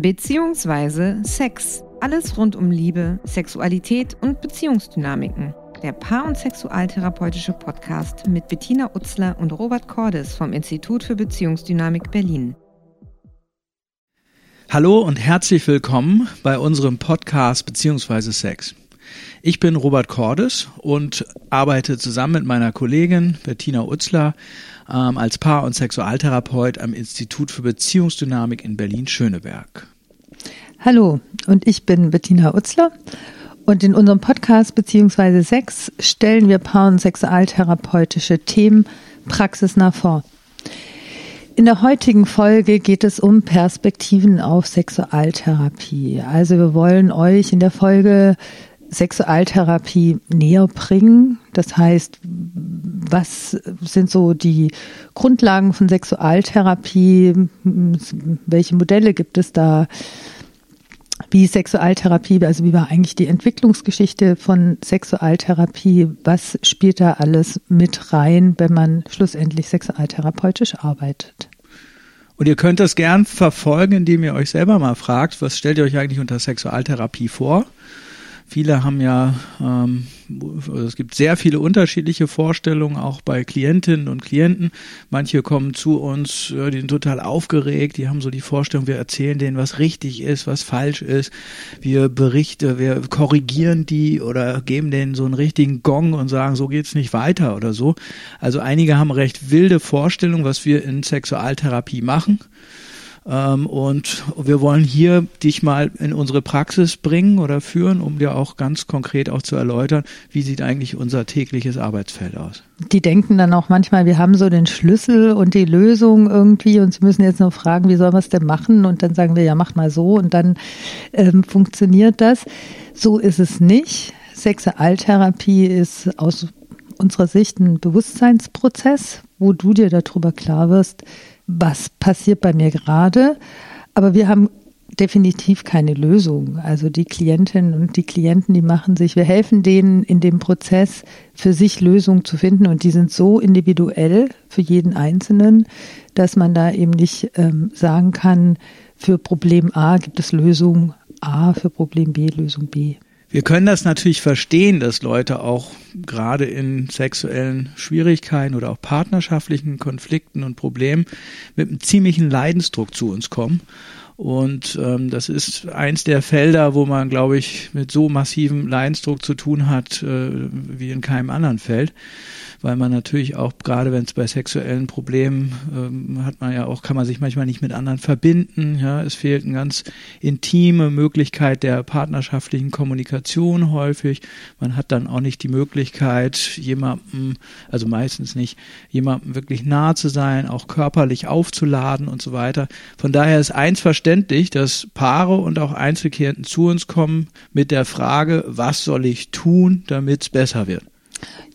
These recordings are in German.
beziehungsweise Sex. Alles rund um Liebe, Sexualität und Beziehungsdynamiken. Der Paar- und Sexualtherapeutische Podcast mit Bettina Utzler und Robert Cordes vom Institut für Beziehungsdynamik Berlin. Hallo und herzlich willkommen bei unserem Podcast beziehungsweise Sex. Ich bin Robert Cordes und arbeite zusammen mit meiner Kollegin Bettina Utzler ähm, als Paar- und Sexualtherapeut am Institut für Beziehungsdynamik in Berlin-Schöneberg. Hallo, und ich bin Bettina Utzler. Und in unserem Podcast beziehungsweise Sex stellen wir Paar- und Sexualtherapeutische Themen praxisnah vor. In der heutigen Folge geht es um Perspektiven auf Sexualtherapie. Also wir wollen euch in der Folge Sexualtherapie näher bringen. Das heißt, was sind so die Grundlagen von Sexualtherapie? Welche Modelle gibt es da? Wie Sexualtherapie, also wie war eigentlich die Entwicklungsgeschichte von Sexualtherapie? Was spielt da alles mit rein, wenn man schlussendlich sexualtherapeutisch arbeitet? Und ihr könnt das gern verfolgen, indem ihr euch selber mal fragt, was stellt ihr euch eigentlich unter Sexualtherapie vor? Viele haben ja, ähm, es gibt sehr viele unterschiedliche Vorstellungen, auch bei Klientinnen und Klienten. Manche kommen zu uns, die sind total aufgeregt, die haben so die Vorstellung, wir erzählen denen, was richtig ist, was falsch ist. Wir berichten, wir korrigieren die oder geben denen so einen richtigen Gong und sagen, so geht's nicht weiter oder so. Also einige haben recht wilde Vorstellungen, was wir in Sexualtherapie machen. Ähm, und wir wollen hier dich mal in unsere Praxis bringen oder führen, um dir auch ganz konkret auch zu erläutern, wie sieht eigentlich unser tägliches Arbeitsfeld aus. Die denken dann auch manchmal, wir haben so den Schlüssel und die Lösung irgendwie und sie müssen jetzt nur fragen, wie sollen wir es denn machen? Und dann sagen wir, ja, mach mal so und dann ähm, funktioniert das. So ist es nicht. Sexualtherapie ist aus unserer Sicht ein Bewusstseinsprozess, wo du dir darüber klar wirst, was passiert bei mir gerade. Aber wir haben definitiv keine Lösung. Also die Klientinnen und die Klienten, die machen sich, wir helfen denen in dem Prozess für sich Lösungen zu finden und die sind so individuell für jeden Einzelnen, dass man da eben nicht ähm, sagen kann, für Problem A gibt es Lösung A, für Problem B Lösung B. Wir können das natürlich verstehen, dass Leute auch gerade in sexuellen Schwierigkeiten oder auch partnerschaftlichen Konflikten und Problemen mit einem ziemlichen Leidensdruck zu uns kommen. Und ähm, das ist eins der Felder, wo man, glaube ich, mit so massivem Leidensdruck zu tun hat, äh, wie in keinem anderen Feld weil man natürlich auch, gerade wenn es bei sexuellen Problemen ähm, hat man ja auch, kann man sich manchmal nicht mit anderen verbinden. Ja, es fehlt eine ganz intime Möglichkeit der partnerschaftlichen Kommunikation häufig. Man hat dann auch nicht die Möglichkeit, jemandem, also meistens nicht, jemandem wirklich nah zu sein, auch körperlich aufzuladen und so weiter. Von daher ist eins verständlich, dass Paare und auch Einzelklienten zu uns kommen mit der Frage, was soll ich tun, damit es besser wird?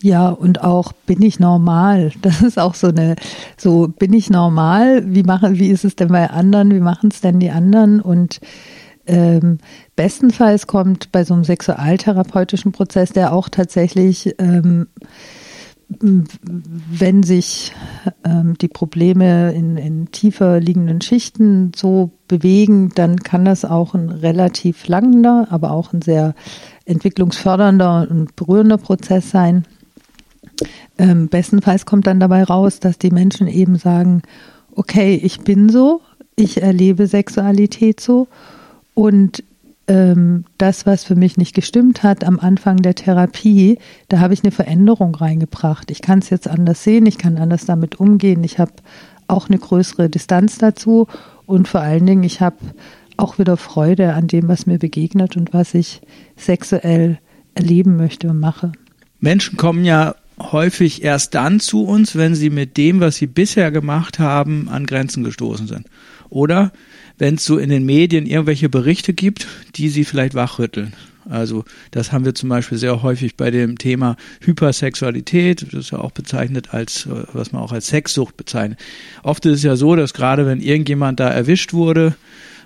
Ja, und auch bin ich normal? Das ist auch so eine, so bin ich normal? Wie machen, wie ist es denn bei anderen? Wie machen es denn die anderen? Und ähm, bestenfalls kommt bei so einem sexualtherapeutischen Prozess, der auch tatsächlich, ähm, wenn sich ähm, die Probleme in, in tiefer liegenden Schichten so bewegen, dann kann das auch ein relativ langender, aber auch ein sehr entwicklungsfördernder und berührender Prozess sein. Ähm, bestenfalls kommt dann dabei raus, dass die Menschen eben sagen, okay, ich bin so, ich erlebe Sexualität so und ähm, das, was für mich nicht gestimmt hat am Anfang der Therapie, da habe ich eine Veränderung reingebracht. Ich kann es jetzt anders sehen, ich kann anders damit umgehen, ich habe auch eine größere Distanz dazu und vor allen Dingen, ich habe auch wieder Freude an dem, was mir begegnet und was ich sexuell erleben möchte und mache. Menschen kommen ja häufig erst dann zu uns, wenn sie mit dem, was sie bisher gemacht haben, an Grenzen gestoßen sind. Oder wenn es so in den Medien irgendwelche Berichte gibt, die sie vielleicht wachrütteln. Also das haben wir zum Beispiel sehr häufig bei dem Thema Hypersexualität, das ist ja auch bezeichnet als, was man auch als Sexsucht bezeichnet. Oft ist es ja so, dass gerade wenn irgendjemand da erwischt wurde,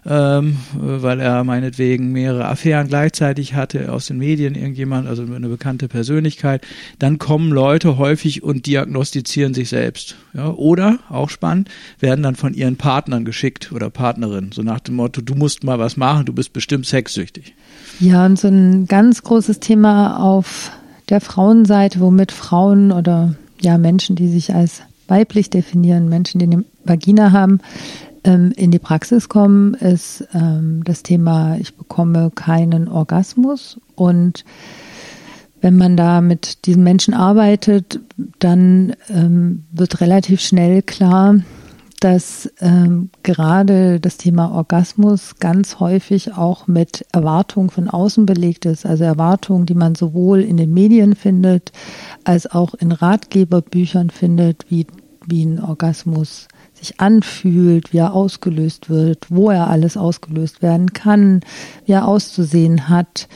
ähm, weil er meinetwegen mehrere Affären gleichzeitig hatte, aus den Medien irgendjemand, also eine bekannte Persönlichkeit, dann kommen Leute häufig und diagnostizieren sich selbst. Ja, oder, auch spannend, werden dann von ihren Partnern geschickt oder Partnerinnen, so nach dem Motto, du musst mal was machen, du bist bestimmt sexsüchtig. Ja, und so ein ganz großes Thema auf der Frauenseite, womit Frauen oder ja Menschen, die sich als weiblich definieren, Menschen, die eine Vagina haben, in die Praxis kommen, ist ähm, das Thema, ich bekomme keinen Orgasmus. Und wenn man da mit diesen Menschen arbeitet, dann ähm, wird relativ schnell klar, dass ähm, gerade das Thema Orgasmus ganz häufig auch mit Erwartungen von außen belegt ist. Also Erwartungen, die man sowohl in den Medien findet, als auch in Ratgeberbüchern findet, wie, wie ein Orgasmus sich anfühlt, wie er ausgelöst wird, wo er alles ausgelöst werden kann, wie er auszusehen hat.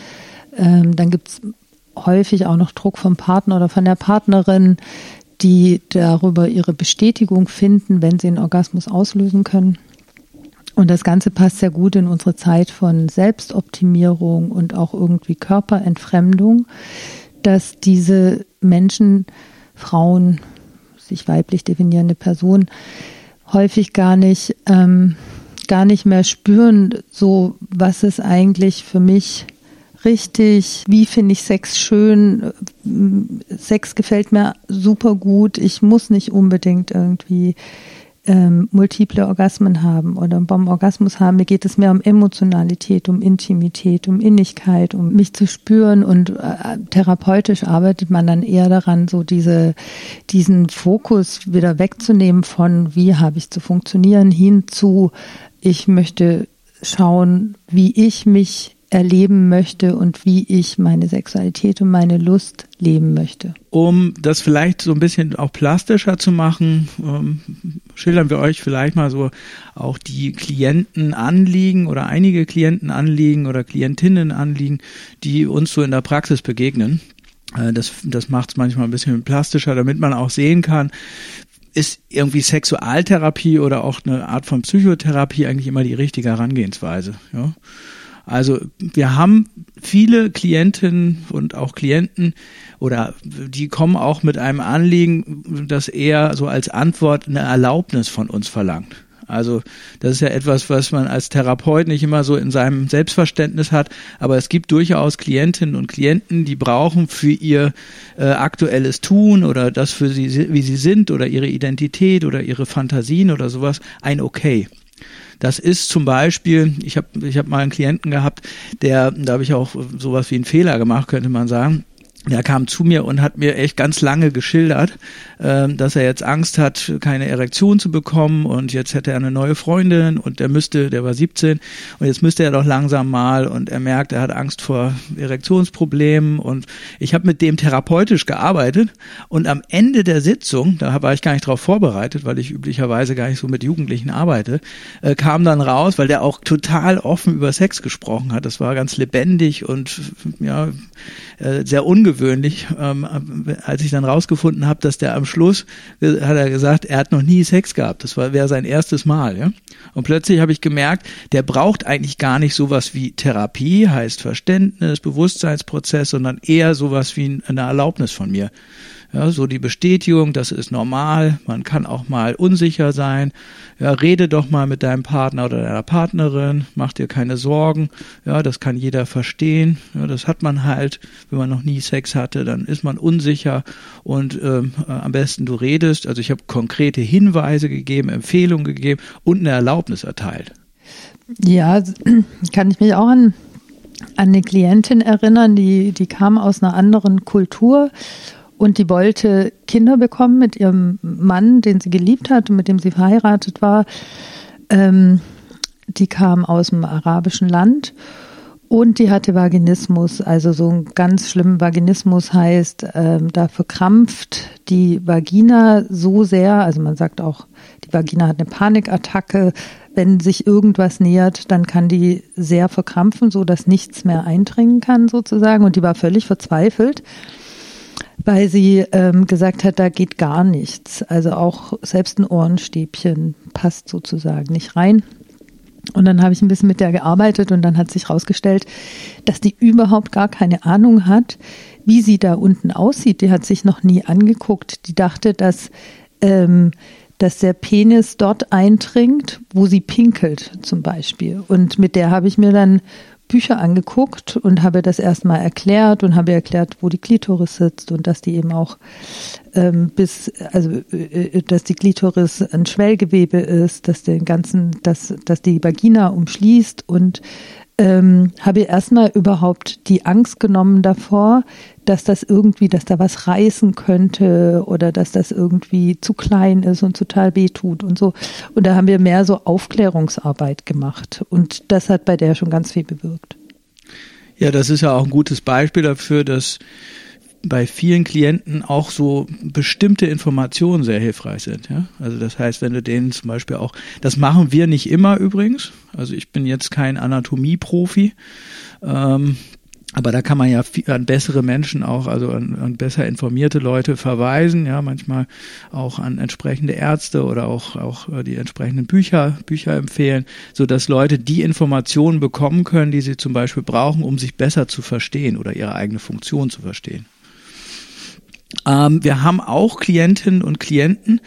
Ähm, dann gibt es häufig auch noch Druck vom Partner oder von der Partnerin, die darüber ihre Bestätigung finden, wenn sie einen Orgasmus auslösen können. Und das Ganze passt sehr gut in unsere Zeit von Selbstoptimierung und auch irgendwie Körperentfremdung, dass diese Menschen, Frauen, sich weiblich definierende Personen, häufig gar nicht, ähm, gar nicht mehr spüren, so was ist eigentlich für mich richtig, wie finde ich Sex schön, Sex gefällt mir super gut, ich muss nicht unbedingt irgendwie ähm, multiple Orgasmen haben oder beim Orgasmus haben. Mir geht es mehr um Emotionalität, um Intimität, um Innigkeit, um mich zu spüren und äh, therapeutisch arbeitet man dann eher daran, so diese, diesen Fokus wieder wegzunehmen von wie habe ich zu funktionieren hin zu ich möchte schauen, wie ich mich erleben möchte und wie ich meine Sexualität und meine Lust leben möchte. Um das vielleicht so ein bisschen auch plastischer zu machen, ähm, schildern wir euch vielleicht mal so auch die Klientenanliegen oder einige Klientenanliegen oder Klientinnenanliegen, die uns so in der Praxis begegnen. Äh, das, das macht es manchmal ein bisschen plastischer, damit man auch sehen kann, ist irgendwie Sexualtherapie oder auch eine Art von Psychotherapie eigentlich immer die richtige Herangehensweise. Ja? Also wir haben viele Klientinnen und auch Klienten oder die kommen auch mit einem Anliegen, das eher so als Antwort eine Erlaubnis von uns verlangt. Also das ist ja etwas, was man als Therapeut nicht immer so in seinem Selbstverständnis hat, aber es gibt durchaus Klientinnen und Klienten, die brauchen für ihr äh, aktuelles Tun oder das für sie, wie sie sind oder ihre Identität oder ihre Fantasien oder sowas ein Okay. Das ist zum Beispiel, ich habe ich hab mal einen Klienten gehabt, der, da habe ich auch sowas wie einen Fehler gemacht, könnte man sagen der kam zu mir und hat mir echt ganz lange geschildert, äh, dass er jetzt Angst hat, keine Erektion zu bekommen und jetzt hätte er eine neue Freundin und er müsste, der war 17 und jetzt müsste er doch langsam mal und er merkt, er hat Angst vor Erektionsproblemen und ich habe mit dem therapeutisch gearbeitet und am Ende der Sitzung, da war ich gar nicht darauf vorbereitet, weil ich üblicherweise gar nicht so mit Jugendlichen arbeite, äh, kam dann raus, weil der auch total offen über Sex gesprochen hat. Das war ganz lebendig und ja äh, sehr ungewöhnlich ungewöhnlich, ähm, als ich dann rausgefunden habe, dass der am Schluss hat er gesagt, er hat noch nie Sex gehabt. Das wäre sein erstes Mal, ja. Und plötzlich habe ich gemerkt, der braucht eigentlich gar nicht sowas wie Therapie, heißt Verständnis, Bewusstseinsprozess, sondern eher sowas wie eine Erlaubnis von mir. Ja, so die Bestätigung, das ist normal, man kann auch mal unsicher sein. Ja, rede doch mal mit deinem Partner oder deiner Partnerin, mach dir keine Sorgen. Ja, das kann jeder verstehen. Ja, das hat man halt, wenn man noch nie Sex hatte, dann ist man unsicher und ähm, äh, am besten du redest. Also ich habe konkrete Hinweise gegeben, Empfehlungen gegeben und eine Erlaubnis erteilt. Ja, kann ich mich auch an an eine Klientin erinnern, die, die kam aus einer anderen Kultur und die wollte Kinder bekommen mit ihrem Mann, den sie geliebt hat und mit dem sie verheiratet war. Ähm, die kam aus dem arabischen Land und die hatte Vaginismus, also so ein ganz schlimmen Vaginismus heißt, ähm, da verkrampft die Vagina so sehr, also man sagt auch, die Vagina hat eine Panikattacke, wenn sich irgendwas nähert, dann kann die sehr verkrampfen, so dass nichts mehr eindringen kann sozusagen. Und die war völlig verzweifelt weil sie ähm, gesagt hat, da geht gar nichts. Also auch selbst ein Ohrenstäbchen passt sozusagen nicht rein. Und dann habe ich ein bisschen mit der gearbeitet und dann hat sich herausgestellt, dass die überhaupt gar keine Ahnung hat, wie sie da unten aussieht. Die hat sich noch nie angeguckt. Die dachte, dass, ähm, dass der Penis dort eindringt, wo sie pinkelt zum Beispiel. Und mit der habe ich mir dann Bücher angeguckt und habe das erstmal erklärt und habe erklärt, wo die Klitoris sitzt und dass die eben auch ähm, bis, also äh, dass die Klitoris ein Schwellgewebe ist, dass den ganzen, dass, dass die Vagina umschließt und ähm, habe erstmal überhaupt die Angst genommen davor, dass das irgendwie, dass da was reißen könnte oder dass das irgendwie zu klein ist und total wehtut und so. Und da haben wir mehr so Aufklärungsarbeit gemacht. Und das hat bei der schon ganz viel bewirkt. Ja, das ist ja auch ein gutes Beispiel dafür, dass bei vielen Klienten auch so bestimmte Informationen sehr hilfreich sind. Ja? Also das heißt, wenn du denen zum Beispiel auch, das machen wir nicht immer übrigens. Also ich bin jetzt kein Anatomieprofi. Ähm, aber da kann man ja an bessere Menschen auch, also an, an, besser informierte Leute verweisen, ja, manchmal auch an entsprechende Ärzte oder auch, auch äh, die entsprechenden Bücher, Bücher empfehlen, so dass Leute die Informationen bekommen können, die sie zum Beispiel brauchen, um sich besser zu verstehen oder ihre eigene Funktion zu verstehen. Ähm, wir haben auch Klientinnen und Klienten,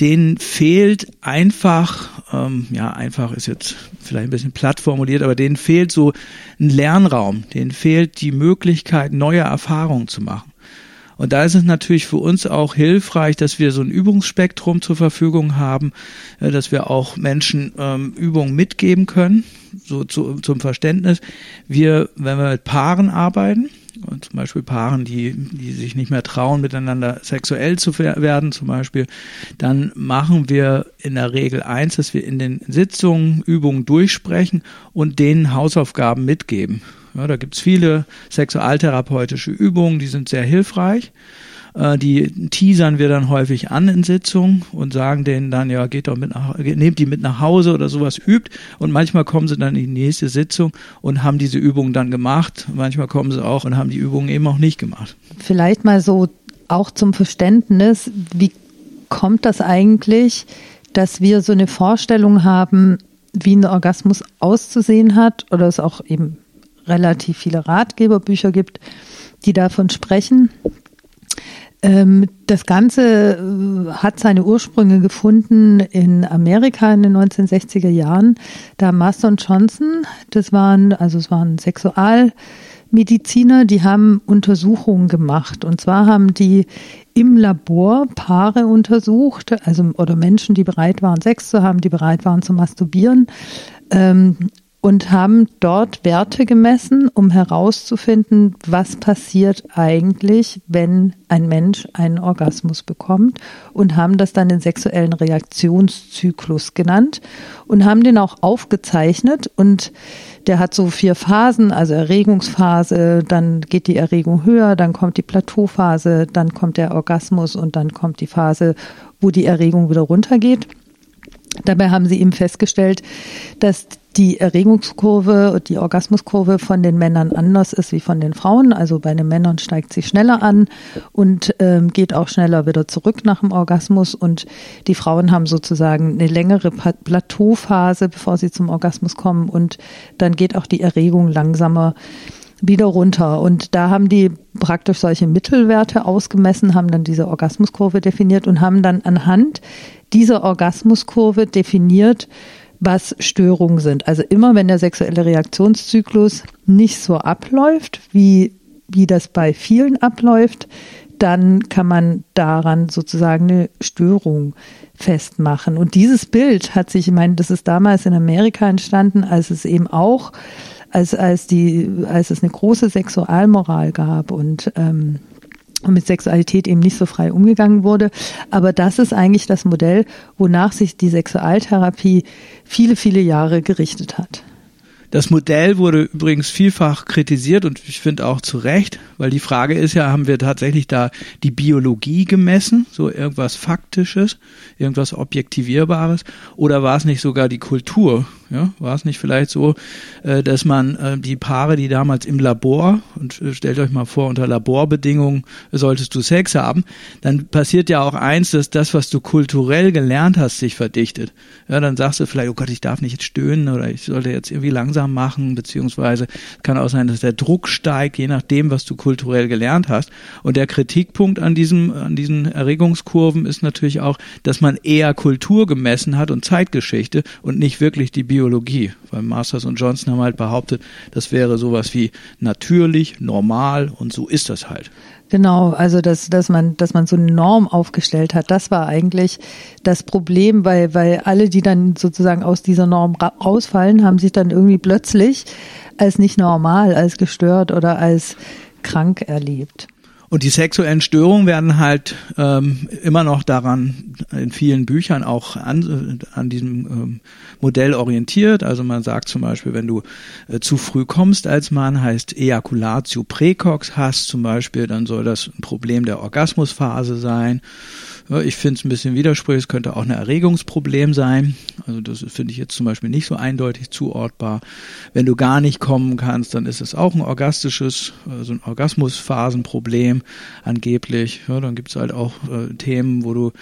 denen fehlt einfach, ähm, ja, einfach ist jetzt vielleicht ein bisschen platt formuliert, aber denen fehlt so ein Lernraum, denen fehlt die Möglichkeit, neue Erfahrungen zu machen. Und da ist es natürlich für uns auch hilfreich, dass wir so ein Übungsspektrum zur Verfügung haben, äh, dass wir auch Menschen ähm, Übungen mitgeben können, so zu, zum Verständnis. Wir, wenn wir mit Paaren arbeiten, zum Beispiel Paaren, die, die sich nicht mehr trauen, miteinander sexuell zu werden, zum Beispiel, dann machen wir in der Regel eins, dass wir in den Sitzungen Übungen durchsprechen und denen Hausaufgaben mitgeben. Ja, da gibt's viele sexualtherapeutische Übungen, die sind sehr hilfreich. Äh, die teasern wir dann häufig an in Sitzungen und sagen denen dann, ja, geht doch mit nach, nehmt die mit nach Hause oder sowas übt. Und manchmal kommen sie dann in die nächste Sitzung und haben diese Übung dann gemacht. Manchmal kommen sie auch und haben die Übung eben auch nicht gemacht. Vielleicht mal so auch zum Verständnis, wie kommt das eigentlich, dass wir so eine Vorstellung haben, wie ein Orgasmus auszusehen hat oder es auch eben relativ viele Ratgeberbücher gibt, die davon sprechen. Ähm, das Ganze äh, hat seine Ursprünge gefunden in Amerika in den 1960er Jahren. Da und Johnson, das waren, also es waren Sexualmediziner, die haben Untersuchungen gemacht. Und zwar haben die im Labor Paare untersucht, also oder Menschen, die bereit waren, Sex zu haben, die bereit waren zu masturbieren. Ähm, und haben dort Werte gemessen, um herauszufinden, was passiert eigentlich, wenn ein Mensch einen Orgasmus bekommt und haben das dann den sexuellen Reaktionszyklus genannt und haben den auch aufgezeichnet und der hat so vier Phasen, also Erregungsphase, dann geht die Erregung höher, dann kommt die Plateauphase, dann kommt der Orgasmus und dann kommt die Phase, wo die Erregung wieder runtergeht. Dabei haben sie eben festgestellt, dass die Erregungskurve die Orgasmuskurve von den Männern anders ist wie von den Frauen. Also bei den Männern steigt sie schneller an und ähm, geht auch schneller wieder zurück nach dem Orgasmus. Und die Frauen haben sozusagen eine längere Plateauphase, bevor sie zum Orgasmus kommen. Und dann geht auch die Erregung langsamer wieder runter. Und da haben die praktisch solche Mittelwerte ausgemessen, haben dann diese Orgasmuskurve definiert und haben dann anhand dieser Orgasmuskurve definiert, was Störungen sind. Also immer, wenn der sexuelle Reaktionszyklus nicht so abläuft, wie, wie das bei vielen abläuft, dann kann man daran sozusagen eine Störung festmachen. Und dieses Bild hat sich, ich meine, das ist damals in Amerika entstanden, als es eben auch, als, als die, als es eine große Sexualmoral gab und ähm, und mit Sexualität eben nicht so frei umgegangen wurde. Aber das ist eigentlich das Modell, wonach sich die Sexualtherapie viele, viele Jahre gerichtet hat. Das Modell wurde übrigens vielfach kritisiert und ich finde auch zu Recht, weil die Frage ist ja, haben wir tatsächlich da die Biologie gemessen, so irgendwas Faktisches, irgendwas Objektivierbares, oder war es nicht sogar die Kultur, Ja, war es nicht vielleicht so, äh, dass man äh, die Paare, die damals im Labor, und äh, stellt euch mal vor, unter Laborbedingungen solltest du Sex haben, dann passiert ja auch eins, dass das, was du kulturell gelernt hast, sich verdichtet. Ja, dann sagst du vielleicht, oh Gott, ich darf nicht jetzt stöhnen oder ich sollte jetzt irgendwie langsam machen, beziehungsweise kann auch sein, dass der Druck steigt, je nachdem, was du kulturell gelernt hast. Und der Kritikpunkt an diesem, an diesen Erregungskurven ist natürlich auch, dass man eher Kultur gemessen hat und Zeitgeschichte und nicht wirklich die Biologie. Weil Masters und Johnson haben halt behauptet, das wäre sowas wie natürlich, normal und so ist das halt. Genau, also dass, dass man, dass man so eine Norm aufgestellt hat, das war eigentlich das Problem, weil, weil alle, die dann sozusagen aus dieser Norm rausfallen, haben sich dann irgendwie plötzlich als nicht normal, als gestört oder als krank erlebt. Und die sexuellen Störungen werden halt ähm, immer noch daran in vielen Büchern auch an, an diesem ähm, Modell orientiert. Also man sagt zum Beispiel, wenn du äh, zu früh kommst als Mann, heißt Ejaculatio precox hast zum Beispiel, dann soll das ein Problem der Orgasmusphase sein. Ich finde es ein bisschen widersprüchlich, es könnte auch ein Erregungsproblem sein. Also das finde ich jetzt zum Beispiel nicht so eindeutig zuortbar. Wenn du gar nicht kommen kannst, dann ist es auch ein orgastisches, also ein Orgasmusphasenproblem angeblich. Ja, dann gibt es halt auch äh, Themen, wo du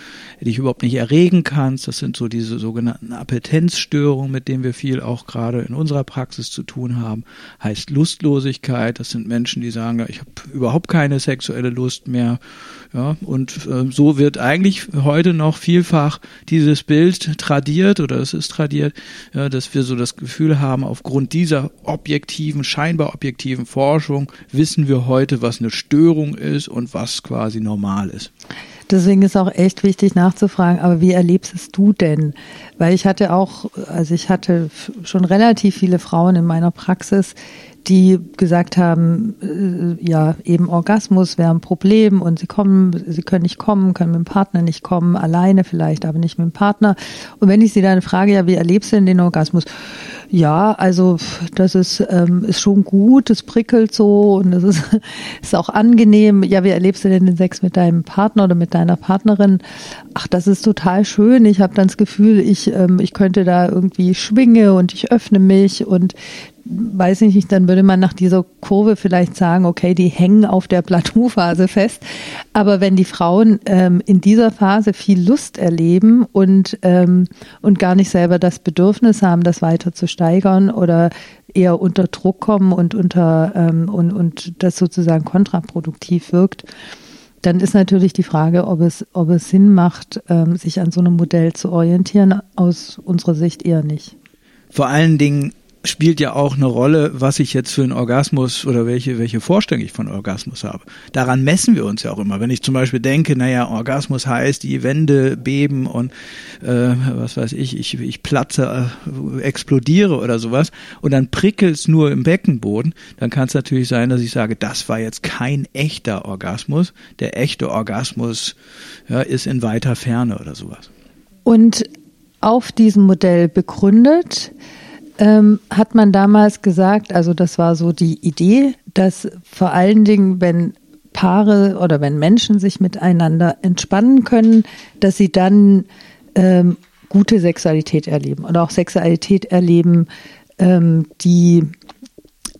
dich überhaupt nicht erregen kannst. Das sind so diese sogenannten Appetenzstörungen, mit denen wir viel auch gerade in unserer Praxis zu tun haben. Heißt Lustlosigkeit. Das sind Menschen, die sagen, ich habe überhaupt keine sexuelle Lust mehr. Ja, und äh, so wird eigentlich heute noch vielfach dieses Bild tradiert oder es ist tradiert, ja, dass wir so das Gefühl haben, aufgrund dieser objektiven, scheinbar objektiven Forschung wissen wir heute, was eine Störung ist und was quasi normal ist. Deswegen ist auch echt wichtig nachzufragen, aber wie erlebst du denn? Weil ich hatte auch, also ich hatte schon relativ viele Frauen in meiner Praxis, die gesagt haben, äh, ja, eben Orgasmus wäre ein Problem und sie kommen, sie können nicht kommen, können mit dem Partner nicht kommen, alleine vielleicht, aber nicht mit dem Partner. Und wenn ich sie dann frage, ja, wie erlebst du denn den Orgasmus? Ja, also das ist, ähm, ist schon gut, es prickelt so und es ist, ist auch angenehm. Ja, wie erlebst du denn den Sex mit deinem Partner oder mit deiner Partnerin? Ach, das ist total schön. Ich habe dann das Gefühl, ich, ähm, ich könnte da irgendwie schwinge und ich öffne mich und weiß ich nicht, dann würde man nach dieser Kurve vielleicht sagen, okay, die hängen auf der Plateauphase fest. Aber wenn die Frauen ähm, in dieser Phase viel Lust erleben und, ähm, und gar nicht selber das Bedürfnis haben, das weiter zu steigern oder eher unter Druck kommen und unter ähm, und, und das sozusagen kontraproduktiv wirkt, dann ist natürlich die Frage, ob es, ob es Sinn macht, ähm, sich an so einem Modell zu orientieren. Aus unserer Sicht eher nicht. Vor allen Dingen spielt ja auch eine Rolle, was ich jetzt für einen Orgasmus oder welche, welche Vorstellung ich von Orgasmus habe. Daran messen wir uns ja auch immer. Wenn ich zum Beispiel denke, naja, Orgasmus heißt, die Wände beben und äh, was weiß ich, ich, ich platze, äh, explodiere oder sowas und dann prickelt nur im Beckenboden, dann kann es natürlich sein, dass ich sage, das war jetzt kein echter Orgasmus. Der echte Orgasmus ja, ist in weiter Ferne oder sowas. Und auf diesem Modell begründet, ähm, hat man damals gesagt, also das war so die Idee, dass vor allen Dingen, wenn Paare oder wenn Menschen sich miteinander entspannen können, dass sie dann ähm, gute Sexualität erleben oder auch Sexualität erleben, ähm, die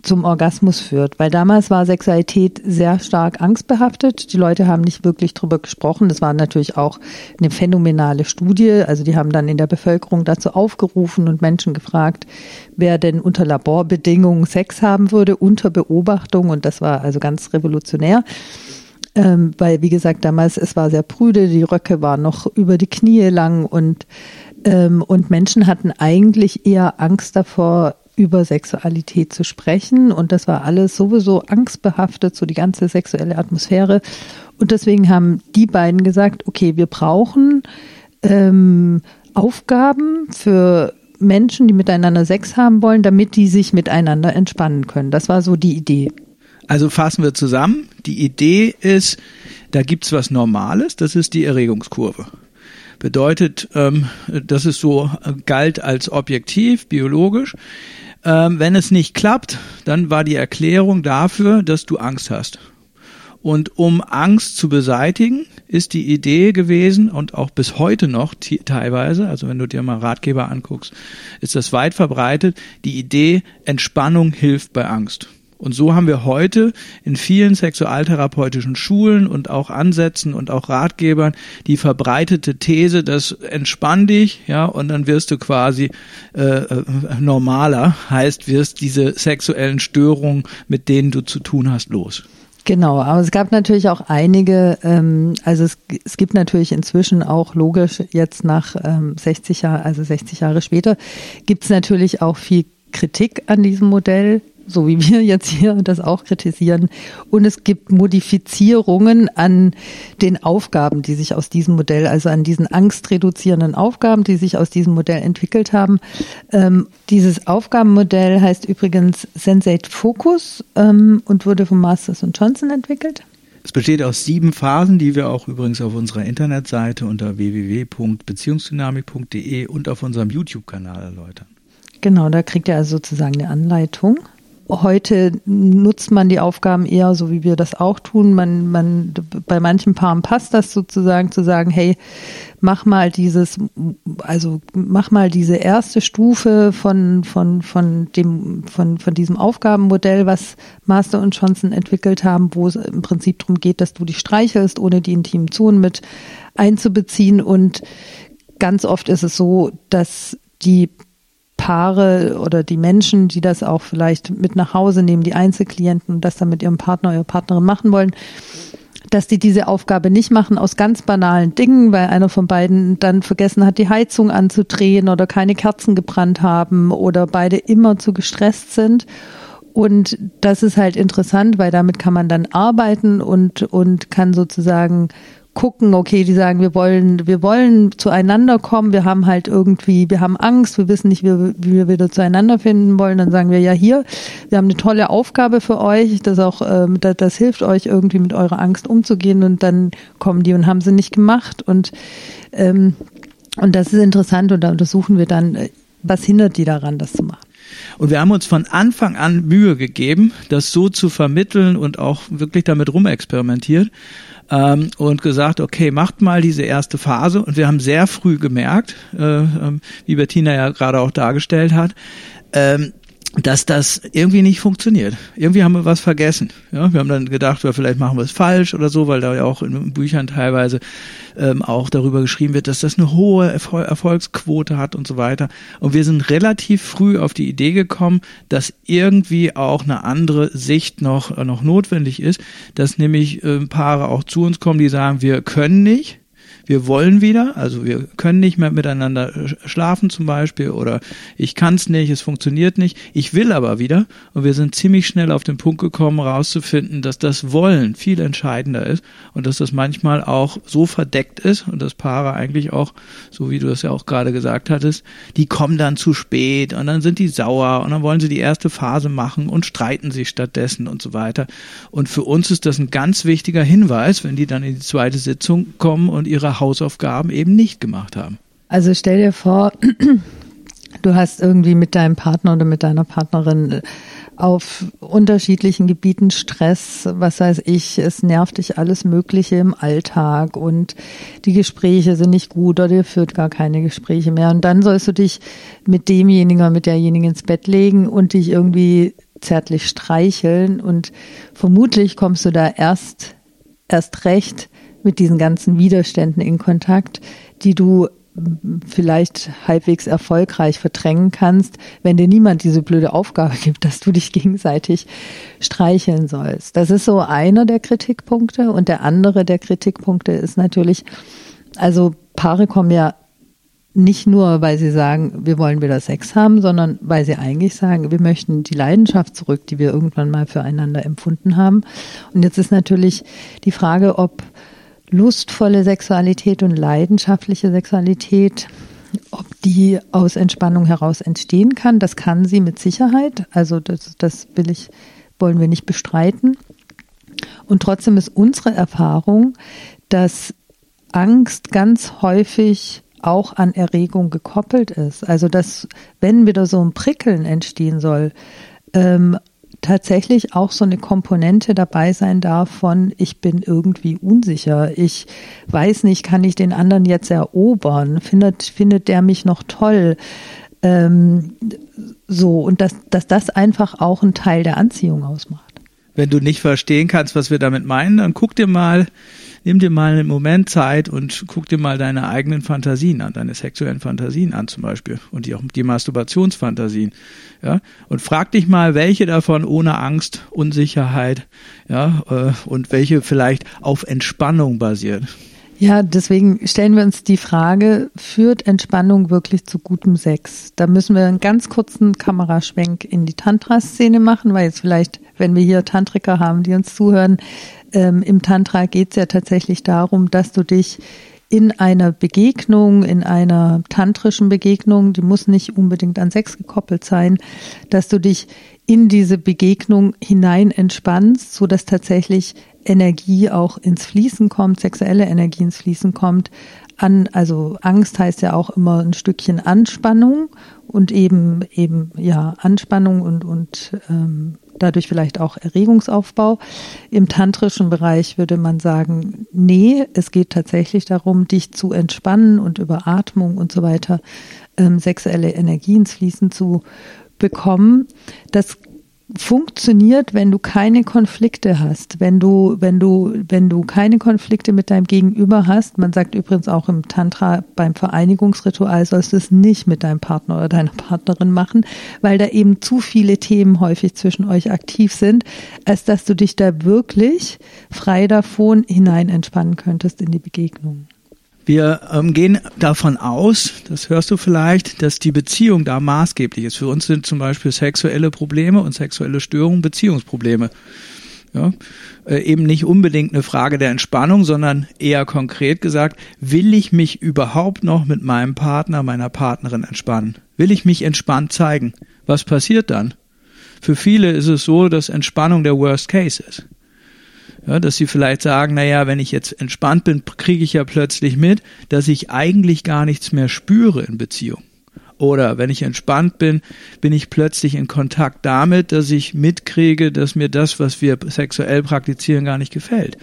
zum Orgasmus führt. Weil damals war Sexualität sehr stark angstbehaftet. Die Leute haben nicht wirklich drüber gesprochen. Das war natürlich auch eine phänomenale Studie. Also die haben dann in der Bevölkerung dazu aufgerufen und Menschen gefragt, wer denn unter Laborbedingungen Sex haben würde, unter Beobachtung. Und das war also ganz revolutionär. Ähm, weil, wie gesagt, damals, es war sehr prüde, die Röcke waren noch über die Knie lang und, ähm, und Menschen hatten eigentlich eher Angst davor, über Sexualität zu sprechen. Und das war alles sowieso angstbehaftet, so die ganze sexuelle Atmosphäre. Und deswegen haben die beiden gesagt, okay, wir brauchen ähm, Aufgaben für Menschen, die miteinander Sex haben wollen, damit die sich miteinander entspannen können. Das war so die Idee. Also fassen wir zusammen. Die Idee ist, da gibt's was Normales, das ist die Erregungskurve. Bedeutet, ähm, das ist so äh, galt als objektiv, biologisch. Ähm, wenn es nicht klappt, dann war die Erklärung dafür, dass du Angst hast. Und um Angst zu beseitigen, ist die Idee gewesen und auch bis heute noch teilweise, also wenn du dir mal Ratgeber anguckst, ist das weit verbreitet, die Idee, Entspannung hilft bei Angst. Und so haben wir heute in vielen sexualtherapeutischen Schulen und auch Ansätzen und auch Ratgebern die verbreitete These, dass entspann dich, ja, und dann wirst du quasi äh, äh, normaler, heißt wirst diese sexuellen Störungen, mit denen du zu tun hast, los. Genau, aber es gab natürlich auch einige, ähm, also es, es gibt natürlich inzwischen auch logisch jetzt nach ähm, 60 Jahren, also 60 Jahre später, gibt es natürlich auch viel Kritik an diesem Modell so wie wir jetzt hier das auch kritisieren. Und es gibt Modifizierungen an den Aufgaben, die sich aus diesem Modell, also an diesen angstreduzierenden Aufgaben, die sich aus diesem Modell entwickelt haben. Ähm, dieses Aufgabenmodell heißt übrigens Sensate Focus ähm, und wurde von Masters und Johnson entwickelt. Es besteht aus sieben Phasen, die wir auch übrigens auf unserer Internetseite unter www.beziehungsdynamik.de und auf unserem YouTube-Kanal erläutern. Genau, da kriegt ihr also sozusagen eine Anleitung. Heute nutzt man die Aufgaben eher so, wie wir das auch tun. Man, man, bei manchen Paaren passt das sozusagen zu sagen, hey, mach mal dieses, also mach mal diese erste Stufe von, von, von dem, von, von diesem Aufgabenmodell, was Master und Johnson entwickelt haben, wo es im Prinzip darum geht, dass du die streichelst, ohne die intimen Zonen mit einzubeziehen. Und ganz oft ist es so, dass die Paare oder die Menschen, die das auch vielleicht mit nach Hause nehmen, die Einzelklienten und das dann mit ihrem Partner oder ihrer Partnerin machen wollen, dass die diese Aufgabe nicht machen aus ganz banalen Dingen, weil einer von beiden dann vergessen hat, die Heizung anzudrehen oder keine Kerzen gebrannt haben oder beide immer zu gestresst sind. Und das ist halt interessant, weil damit kann man dann arbeiten und, und kann sozusagen gucken, okay, die sagen, wir wollen, wir wollen zueinander kommen, wir haben halt irgendwie, wir haben Angst, wir wissen nicht, wie, wie wir wieder zueinander finden wollen, dann sagen wir ja hier, wir haben eine tolle Aufgabe für euch, das auch, ähm, das, das hilft euch irgendwie mit eurer Angst umzugehen und dann kommen die und haben sie nicht gemacht und ähm, und das ist interessant und da untersuchen wir dann, äh, was hindert die daran, das zu machen. Und wir haben uns von Anfang an Mühe gegeben, das so zu vermitteln und auch wirklich damit rumexperimentiert ähm, und gesagt, okay, macht mal diese erste Phase. Und wir haben sehr früh gemerkt, äh, äh, wie Bettina ja gerade auch dargestellt hat, ähm, dass das irgendwie nicht funktioniert. Irgendwie haben wir was vergessen. Ja, wir haben dann gedacht, ja, vielleicht machen wir es falsch oder so, weil da ja auch in Büchern teilweise ähm, auch darüber geschrieben wird, dass das eine hohe Erfol Erfolgsquote hat und so weiter. Und wir sind relativ früh auf die Idee gekommen, dass irgendwie auch eine andere Sicht noch, äh, noch notwendig ist, dass nämlich äh, Paare auch zu uns kommen, die sagen, wir können nicht, wir wollen wieder, also wir können nicht mehr miteinander schlafen zum Beispiel oder ich kann es nicht, es funktioniert nicht, ich will aber wieder und wir sind ziemlich schnell auf den Punkt gekommen, herauszufinden, dass das Wollen viel entscheidender ist und dass das manchmal auch so verdeckt ist und dass Paare eigentlich auch, so wie du das ja auch gerade gesagt hattest, die kommen dann zu spät und dann sind die sauer und dann wollen sie die erste Phase machen und streiten sich stattdessen und so weiter. Und für uns ist das ein ganz wichtiger Hinweis, wenn die dann in die zweite Sitzung kommen und ihre Hausaufgaben eben nicht gemacht haben. Also stell dir vor, du hast irgendwie mit deinem Partner oder mit deiner Partnerin äh, auf unterschiedlichen Gebieten Stress, was weiß ich, es nervt dich alles Mögliche im Alltag und die Gespräche sind nicht gut oder ihr führt gar keine Gespräche mehr. Und dann sollst du dich mit demjenigen oder mit derjenigen ins Bett legen und dich irgendwie zärtlich streicheln und vermutlich kommst du da erst, erst recht mit diesen ganzen Widerständen in Kontakt, die du vielleicht halbwegs erfolgreich verdrängen kannst, wenn dir niemand diese blöde Aufgabe gibt, dass du dich gegenseitig streicheln sollst. Das ist so einer der Kritikpunkte. Und der andere der Kritikpunkte ist natürlich, also Paare kommen ja nicht nur, weil sie sagen, wir wollen wieder Sex haben, sondern weil sie eigentlich sagen, wir möchten die Leidenschaft zurück, die wir irgendwann mal füreinander empfunden haben. Und jetzt ist natürlich die Frage, ob lustvolle Sexualität und leidenschaftliche Sexualität, ob die aus Entspannung heraus entstehen kann, das kann sie mit Sicherheit. Also das, das will ich, wollen wir nicht bestreiten. Und trotzdem ist unsere Erfahrung, dass Angst ganz häufig auch an Erregung gekoppelt ist. Also dass, wenn wieder so ein Prickeln entstehen soll, ähm, tatsächlich auch so eine Komponente dabei sein darf von, ich bin irgendwie unsicher, ich weiß nicht, kann ich den anderen jetzt erobern, findet, findet der mich noch toll? Ähm, so, und dass, dass das einfach auch ein Teil der Anziehung ausmacht. Wenn du nicht verstehen kannst, was wir damit meinen, dann guck dir mal nimm dir mal einen Moment Zeit und guck dir mal deine eigenen Fantasien an, deine sexuellen Fantasien an zum Beispiel und die auch die Masturbationsfantasien, ja, und frag dich mal, welche davon ohne Angst, Unsicherheit, ja, äh, und welche vielleicht auf Entspannung basiert. Ja, deswegen stellen wir uns die Frage, führt Entspannung wirklich zu gutem Sex? Da müssen wir einen ganz kurzen Kameraschwenk in die Tantra-Szene machen, weil jetzt vielleicht, wenn wir hier Tantriker haben, die uns zuhören, ähm, im Tantra geht es ja tatsächlich darum, dass du dich in einer Begegnung, in einer tantrischen Begegnung, die muss nicht unbedingt an Sex gekoppelt sein, dass du dich in diese Begegnung hinein entspannst, so dass tatsächlich Energie auch ins Fließen kommt, sexuelle Energie ins Fließen kommt. An, also Angst heißt ja auch immer ein Stückchen Anspannung und eben eben ja Anspannung und und ähm, dadurch vielleicht auch Erregungsaufbau. Im tantrischen Bereich würde man sagen, nee, es geht tatsächlich darum, dich zu entspannen und über Atmung und so weiter ähm, sexuelle Energien fließen zu bekommen. Das funktioniert, wenn du keine Konflikte hast, wenn du, wenn du, wenn du keine Konflikte mit deinem Gegenüber hast. Man sagt übrigens auch im Tantra beim Vereinigungsritual sollst du es nicht mit deinem Partner oder deiner Partnerin machen, weil da eben zu viele Themen häufig zwischen euch aktiv sind, als dass du dich da wirklich frei davon hinein entspannen könntest in die Begegnung. Wir ähm, gehen davon aus, das hörst du vielleicht, dass die Beziehung da maßgeblich ist. Für uns sind zum Beispiel sexuelle Probleme und sexuelle Störungen Beziehungsprobleme. Ja, äh, eben nicht unbedingt eine Frage der Entspannung, sondern eher konkret gesagt, will ich mich überhaupt noch mit meinem Partner, meiner Partnerin entspannen? Will ich mich entspannt zeigen? Was passiert dann? Für viele ist es so, dass Entspannung der Worst Case ist. Ja, dass sie vielleicht sagen, naja, wenn ich jetzt entspannt bin, kriege ich ja plötzlich mit, dass ich eigentlich gar nichts mehr spüre in Beziehung. Oder wenn ich entspannt bin, bin ich plötzlich in Kontakt damit, dass ich mitkriege, dass mir das, was wir sexuell praktizieren, gar nicht gefällt.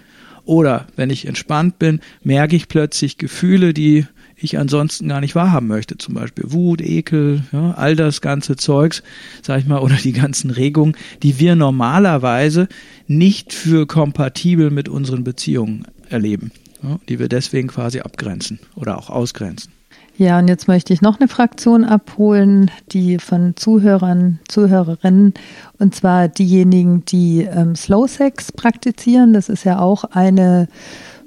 Oder wenn ich entspannt bin, merke ich plötzlich Gefühle, die ich ansonsten gar nicht wahrhaben möchte. Zum Beispiel Wut, Ekel, ja, all das ganze Zeugs, sag ich mal, oder die ganzen Regungen, die wir normalerweise nicht für kompatibel mit unseren Beziehungen erleben, ja, die wir deswegen quasi abgrenzen oder auch ausgrenzen. Ja, und jetzt möchte ich noch eine Fraktion abholen, die von Zuhörern, Zuhörerinnen, und zwar diejenigen, die ähm, Slow Sex praktizieren. Das ist ja auch eine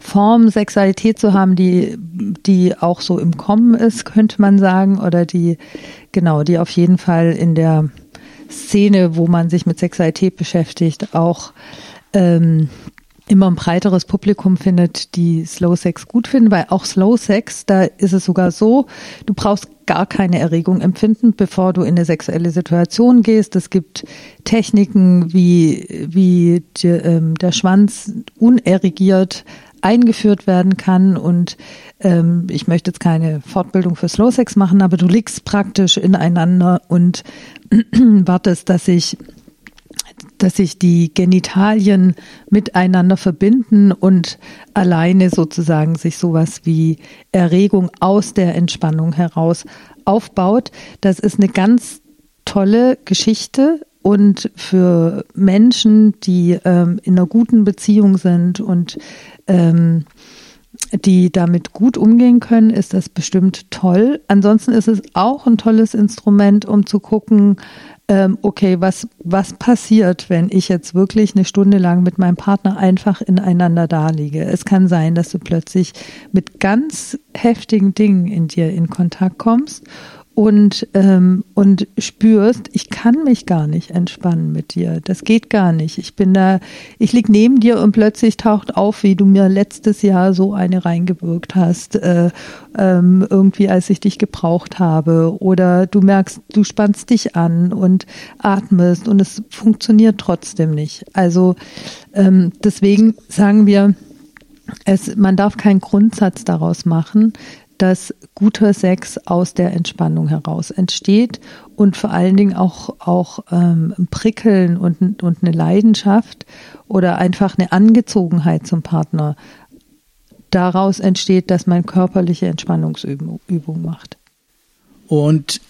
Form, Sexualität zu haben, die, die auch so im Kommen ist, könnte man sagen, oder die, genau, die auf jeden Fall in der Szene, wo man sich mit Sexualität beschäftigt, auch ähm, immer ein breiteres Publikum findet, die Slow Sex gut finden, weil auch Slow Sex, da ist es sogar so, du brauchst gar keine Erregung empfinden, bevor du in eine sexuelle Situation gehst. Es gibt Techniken, wie, wie die, ähm, der Schwanz unerregiert eingeführt werden kann. Und ähm, ich möchte jetzt keine Fortbildung für Slow Sex machen, aber du liegst praktisch ineinander und wartest, dass sich dass sich die Genitalien miteinander verbinden und alleine sozusagen sich sowas wie Erregung aus der Entspannung heraus aufbaut. Das ist eine ganz tolle Geschichte und für Menschen, die ähm, in einer guten Beziehung sind und ähm, die damit gut umgehen können, ist das bestimmt toll. Ansonsten ist es auch ein tolles Instrument, um zu gucken, ähm, okay, was, was passiert, wenn ich jetzt wirklich eine Stunde lang mit meinem Partner einfach ineinander da liege. Es kann sein, dass du plötzlich mit ganz heftigen Dingen in dir in Kontakt kommst und, ähm, und spürst, ich kann mich gar nicht entspannen mit dir. Das geht gar nicht. Ich bin da, ich lieg neben dir und plötzlich taucht auf, wie du mir letztes Jahr so eine reingewirkt hast, äh, ähm, irgendwie als ich dich gebraucht habe. Oder du merkst, du spannst dich an und atmest und es funktioniert trotzdem nicht. Also ähm, deswegen sagen wir, es, man darf keinen Grundsatz daraus machen, dass guter Sex aus der Entspannung heraus entsteht und vor allen Dingen auch, auch ähm, Prickeln und, und eine Leidenschaft oder einfach eine Angezogenheit zum Partner daraus entsteht, dass man körperliche Entspannungsübungen macht. Und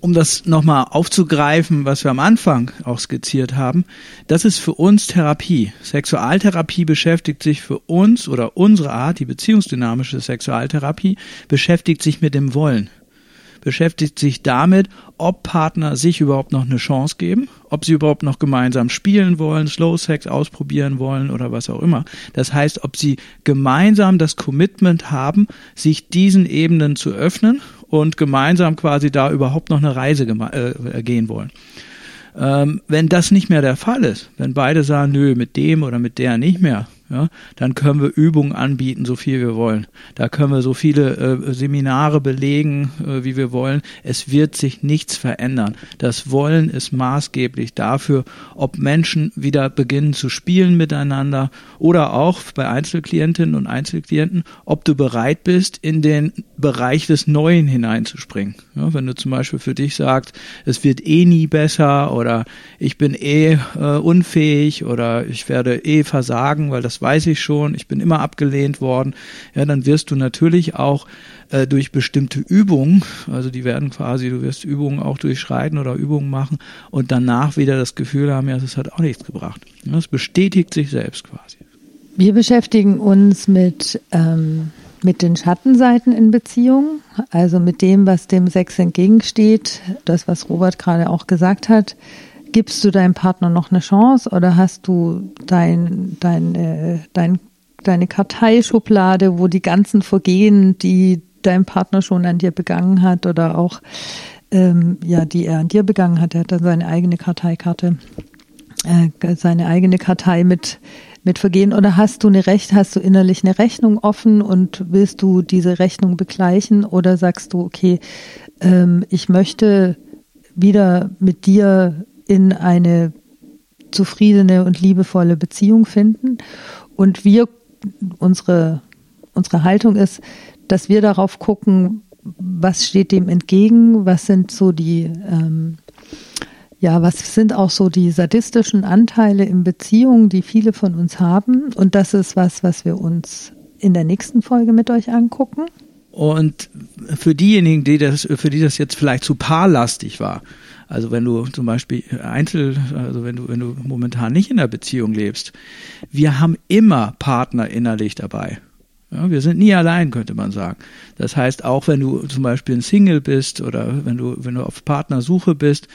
um das nochmal aufzugreifen, was wir am Anfang auch skizziert haben, das ist für uns Therapie. Sexualtherapie beschäftigt sich für uns oder unsere Art, die beziehungsdynamische Sexualtherapie, beschäftigt sich mit dem Wollen. Beschäftigt sich damit, ob Partner sich überhaupt noch eine Chance geben, ob sie überhaupt noch gemeinsam spielen wollen, Slow Sex ausprobieren wollen oder was auch immer. Das heißt, ob sie gemeinsam das Commitment haben, sich diesen Ebenen zu öffnen und gemeinsam quasi da überhaupt noch eine Reise äh, gehen wollen. Ähm, wenn das nicht mehr der Fall ist, wenn beide sagen, nö, mit dem oder mit der nicht mehr, ja, dann können wir Übungen anbieten, so viel wir wollen. Da können wir so viele äh, Seminare belegen, äh, wie wir wollen. Es wird sich nichts verändern. Das Wollen ist maßgeblich dafür, ob Menschen wieder beginnen zu spielen miteinander oder auch bei Einzelklientinnen und Einzelklienten, ob du bereit bist, in den Bereich des Neuen hineinzuspringen. Ja, wenn du zum Beispiel für dich sagst, es wird eh nie besser oder ich bin eh äh, unfähig oder ich werde eh versagen, weil das das weiß ich schon, ich bin immer abgelehnt worden, ja, dann wirst du natürlich auch äh, durch bestimmte Übungen, also die werden quasi, du wirst Übungen auch durchschreiten oder Übungen machen und danach wieder das Gefühl haben, ja, das hat auch nichts gebracht. Das bestätigt sich selbst quasi. Wir beschäftigen uns mit, ähm, mit den Schattenseiten in Beziehungen, also mit dem, was dem Sex entgegensteht, das, was Robert gerade auch gesagt hat gibst du deinem Partner noch eine Chance oder hast du dein, dein, äh, dein, deine Karteischublade, wo die ganzen Vergehen, die dein Partner schon an dir begangen hat oder auch ähm, ja, die er an dir begangen hat, er hat dann seine eigene Karteikarte, äh, seine eigene Kartei mit mit Vergehen oder hast du eine Recht, hast du innerlich eine Rechnung offen und willst du diese Rechnung begleichen oder sagst du, okay, ähm, ich möchte wieder mit dir in eine zufriedene und liebevolle Beziehung finden. Und wir, unsere, unsere Haltung ist, dass wir darauf gucken, was steht dem entgegen, was sind so die, ähm, ja, was sind auch so die sadistischen Anteile in Beziehungen, die viele von uns haben. Und das ist was, was wir uns in der nächsten Folge mit euch angucken. Und für diejenigen, die das, für die das jetzt vielleicht zu paarlastig war, also wenn du zum Beispiel Einzel, also wenn du, wenn du momentan nicht in der Beziehung lebst, wir haben immer Partner innerlich dabei. Ja, wir sind nie allein, könnte man sagen. Das heißt, auch wenn du zum Beispiel ein Single bist oder wenn du, wenn du auf Partnersuche bist,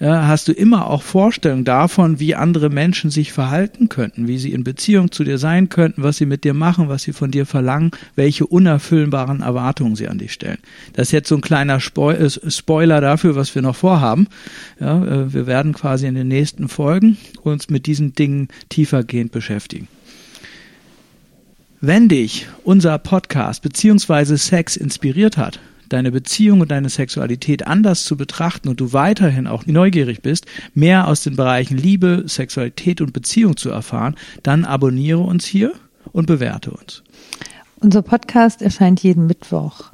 ja, hast du immer auch Vorstellungen davon, wie andere Menschen sich verhalten könnten, wie sie in Beziehung zu dir sein könnten, was sie mit dir machen, was sie von dir verlangen, welche unerfüllbaren Erwartungen sie an dich stellen. Das ist jetzt so ein kleiner äh, Spoiler dafür, was wir noch vorhaben. Ja, äh, wir werden quasi in den nächsten Folgen uns mit diesen Dingen tiefergehend beschäftigen. Wenn dich unser Podcast beziehungsweise Sex inspiriert hat, deine Beziehung und deine Sexualität anders zu betrachten und du weiterhin auch neugierig bist, mehr aus den Bereichen Liebe, Sexualität und Beziehung zu erfahren, dann abonniere uns hier und bewerte uns. Unser Podcast erscheint jeden Mittwoch.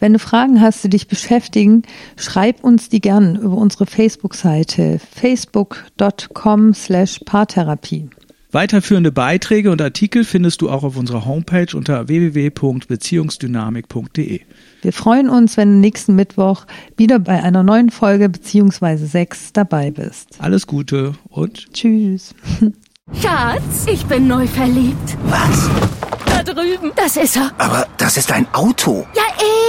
Wenn du Fragen hast, die dich beschäftigen, schreib uns die gern über unsere Facebook-Seite facebook.com slash Paartherapie. Weiterführende Beiträge und Artikel findest du auch auf unserer Homepage unter www.beziehungsdynamik.de. Wir freuen uns, wenn du nächsten Mittwoch wieder bei einer neuen Folge beziehungsweise sechs dabei bist. Alles Gute und tschüss. Schatz, ich bin neu verliebt. Was? Da drüben. Das ist er. Aber das ist ein Auto. Ja,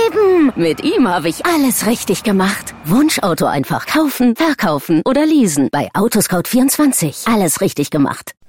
eben. Mit ihm habe ich alles richtig gemacht. Wunschauto einfach kaufen, verkaufen oder leasen. Bei Autoscout24. Alles richtig gemacht.